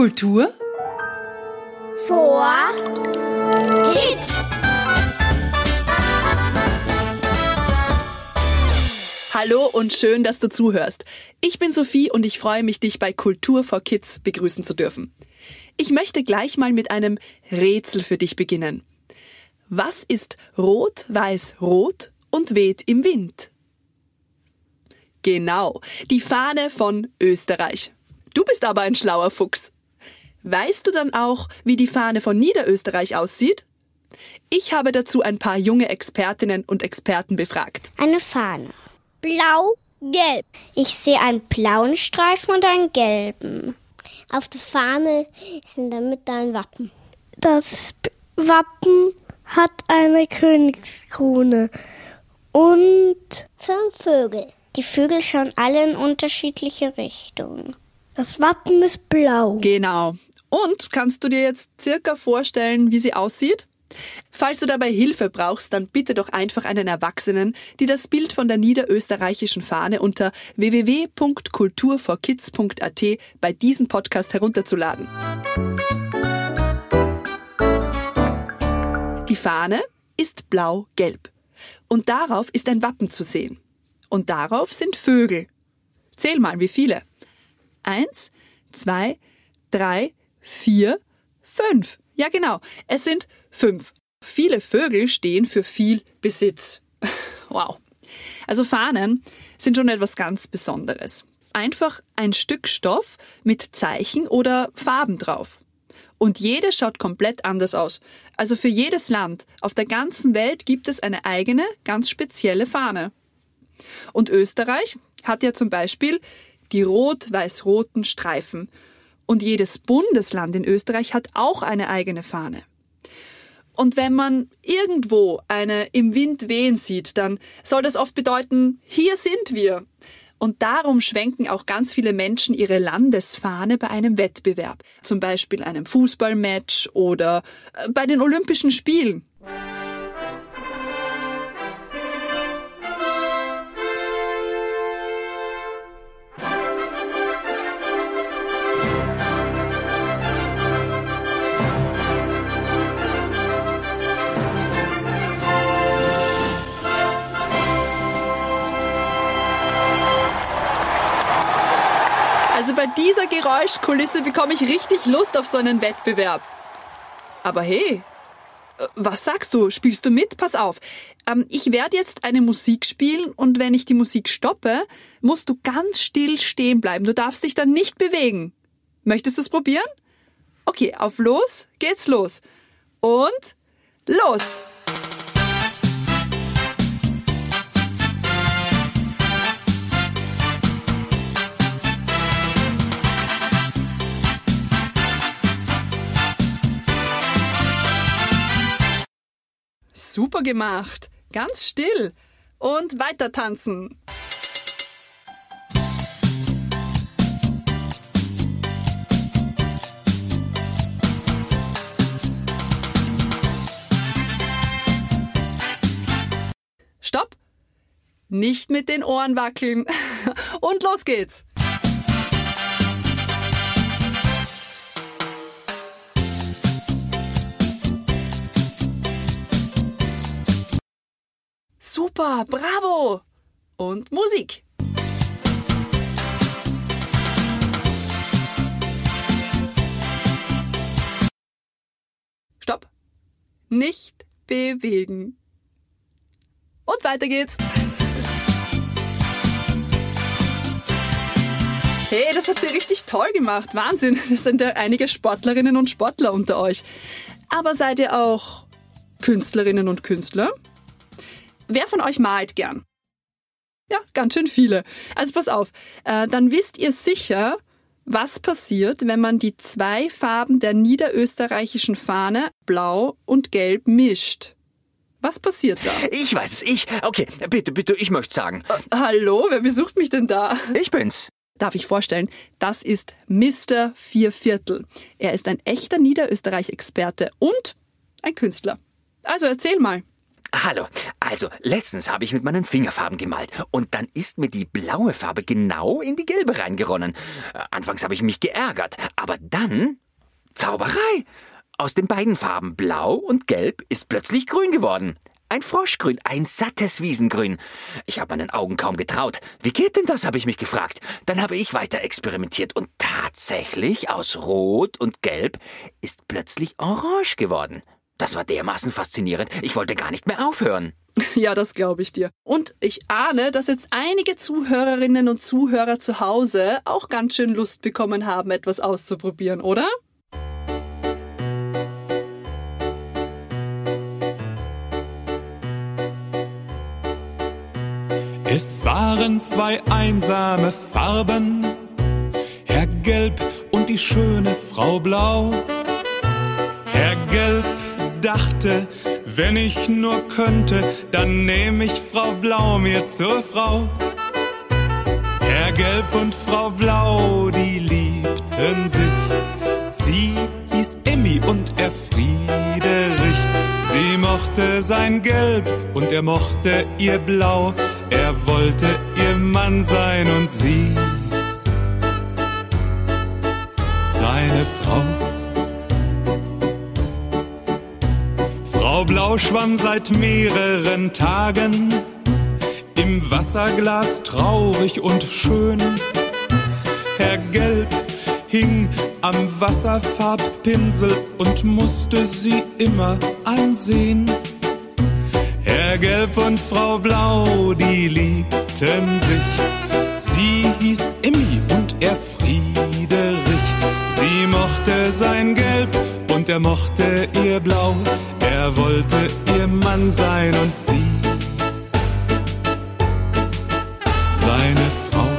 Kultur vor Kids. Hallo und schön, dass du zuhörst. Ich bin Sophie und ich freue mich, dich bei Kultur for Kids begrüßen zu dürfen. Ich möchte gleich mal mit einem Rätsel für dich beginnen. Was ist rot, weiß, rot und weht im Wind? Genau, die Fahne von Österreich. Du bist aber ein schlauer Fuchs. Weißt du dann auch, wie die Fahne von Niederösterreich aussieht? Ich habe dazu ein paar junge Expertinnen und Experten befragt. Eine Fahne. Blau, gelb. Ich sehe einen blauen Streifen und einen gelben. Auf der Fahne ist in der Mitte ein Wappen. Das Wappen hat eine Königskrone und fünf Vögel. Die Vögel schauen alle in unterschiedliche Richtungen. Das Wappen ist blau. Genau. Und kannst du dir jetzt circa vorstellen, wie sie aussieht? Falls du dabei Hilfe brauchst, dann bitte doch einfach einen Erwachsenen, die das Bild von der niederösterreichischen Fahne unter www.kulturforkids.at bei diesem Podcast herunterzuladen. Die Fahne ist blau-gelb. Und darauf ist ein Wappen zu sehen. Und darauf sind Vögel. Zähl mal, wie viele? Eins, zwei, drei, vier, fünf. Ja, genau. Es sind fünf. Viele Vögel stehen für viel Besitz. Wow. Also Fahnen sind schon etwas ganz Besonderes. Einfach ein Stück Stoff mit Zeichen oder Farben drauf. Und jede schaut komplett anders aus. Also für jedes Land auf der ganzen Welt gibt es eine eigene, ganz spezielle Fahne. Und Österreich hat ja zum Beispiel die rot-weiß-roten Streifen. Und jedes Bundesland in Österreich hat auch eine eigene Fahne. Und wenn man irgendwo eine im Wind wehen sieht, dann soll das oft bedeuten, hier sind wir. Und darum schwenken auch ganz viele Menschen ihre Landesfahne bei einem Wettbewerb, zum Beispiel einem Fußballmatch oder äh, bei den Olympischen Spielen. Also bei dieser Geräuschkulisse bekomme ich richtig Lust auf so einen Wettbewerb. Aber hey, äh, was sagst du? Spielst du mit? Pass auf. Ähm, ich werde jetzt eine Musik spielen und wenn ich die Musik stoppe, musst du ganz still stehen bleiben. Du darfst dich dann nicht bewegen. Möchtest du es probieren? Okay, auf los geht's los. Und los! Super gemacht. Ganz still. Und weiter tanzen. Stopp. Nicht mit den Ohren wackeln. Und los geht's. Super, bravo! Und Musik. Stopp. Nicht bewegen. Und weiter geht's. Hey, das habt ihr richtig toll gemacht. Wahnsinn. Das sind ja einige Sportlerinnen und Sportler unter euch. Aber seid ihr auch Künstlerinnen und Künstler? Wer von euch malt gern? Ja, ganz schön viele. Also pass auf, äh, dann wisst ihr sicher, was passiert, wenn man die zwei Farben der niederösterreichischen Fahne, blau und gelb, mischt. Was passiert da? Ich weiß es, ich. Okay, bitte, bitte, ich möchte sagen. Äh, hallo, wer besucht mich denn da? Ich bin's. Darf ich vorstellen, das ist Mr. Vierviertel. Er ist ein echter Niederösterreich-Experte und ein Künstler. Also erzähl mal. Hallo. Also, letztens habe ich mit meinen Fingerfarben gemalt und dann ist mir die blaue Farbe genau in die gelbe reingeronnen. Äh, Anfangs habe ich mich geärgert, aber dann Zauberei. Aus den beiden Farben blau und gelb ist plötzlich grün geworden. Ein Froschgrün, ein sattes Wiesengrün. Ich habe meinen Augen kaum getraut. Wie geht denn das, habe ich mich gefragt. Dann habe ich weiter experimentiert und tatsächlich aus Rot und Gelb ist plötzlich Orange geworden. Das war dermaßen faszinierend, ich wollte gar nicht mehr aufhören. Ja, das glaube ich dir. Und ich ahne, dass jetzt einige Zuhörerinnen und Zuhörer zu Hause auch ganz schön Lust bekommen haben, etwas auszuprobieren, oder? Es waren zwei einsame Farben, Herr Gelb und die schöne Frau Blau. Herr Gelb dachte, wenn ich nur könnte, dann nehme ich Frau Blau mir zur Frau. Herr Gelb und Frau Blau, die liebten sich. Sie hieß Emmy und er Friederich. Sie mochte sein Gelb und er mochte ihr Blau. Er wollte ihr Mann sein und sie seine Frau. Frau Blau schwamm seit mehreren Tagen im Wasserglas traurig und schön. Herr Gelb hing am Wasserfarbpinsel und musste sie immer ansehen. Herr Gelb und Frau Blau, die liebten sich. Sie hieß Emmy und er Friederich. Sie mochte sein Gelb und er mochte ihr Blau. Er wollte ihr Mann sein und sie seine Frau.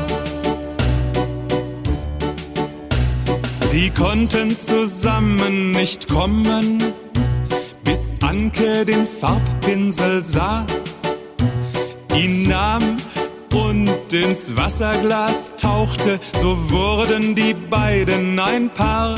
Sie konnten zusammen nicht kommen, bis Anke den Farbpinsel sah, ihn nahm und ins Wasserglas tauchte, so wurden die beiden ein Paar.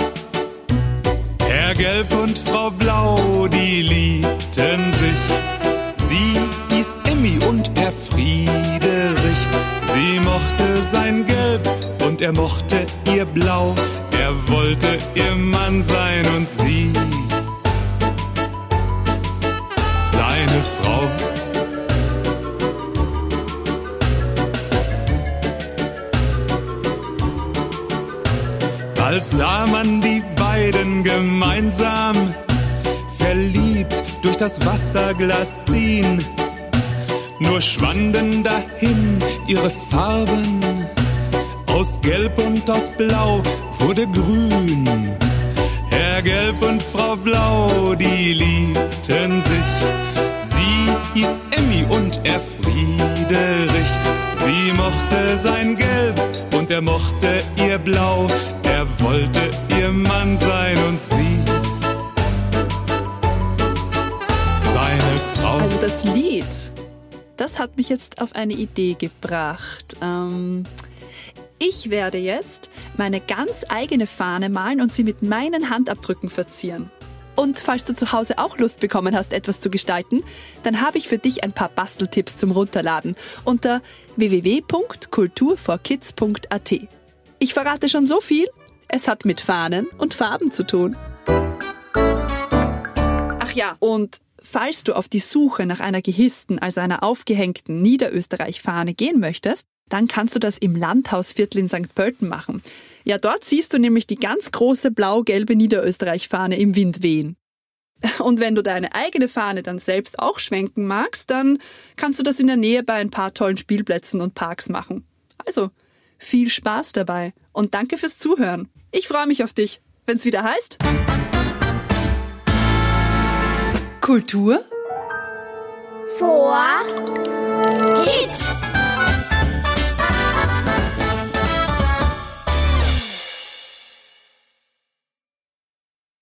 Herr Gelb und Frau Blau, die liebten sich. Sie hieß Emmy und er Friederich. Sie mochte sein Gelb und er mochte ihr Blau. Er wollte ihr Mann sein und sie seine Frau. Bald sah man die beiden gemeinsam verliebt durch das Wasserglas ziehen. Nur schwanden dahin ihre Farben. Aus Gelb und aus Blau wurde grün. Herr Gelb und Frau Blau, die liebten sich. Sie hieß Emmy und er Friederich. Sie mochte sein Gelb und er mochte ihr Blau. Er wollte ihr Mann sein und sie seine Frau. Also das Lied, das hat mich jetzt auf eine Idee gebracht. Ähm, ich werde jetzt meine ganz eigene Fahne malen und sie mit meinen Handabdrücken verzieren. Und falls du zu Hause auch Lust bekommen hast, etwas zu gestalten, dann habe ich für dich ein paar Basteltipps zum Runterladen unter www.kulturforkids.at. Ich verrate schon so viel, es hat mit Fahnen und Farben zu tun. Ach ja, und falls du auf die Suche nach einer gehissten, also einer aufgehängten Niederösterreich-Fahne gehen möchtest, dann kannst du das im Landhausviertel in St. Pölten machen. Ja, dort siehst du nämlich die ganz große blau-gelbe Niederösterreich-Fahne im Wind wehen. Und wenn du deine eigene Fahne dann selbst auch schwenken magst, dann kannst du das in der Nähe bei ein paar tollen Spielplätzen und Parks machen. Also, viel Spaß dabei und danke fürs Zuhören. Ich freue mich auf dich, wenn es wieder heißt. Kultur Vor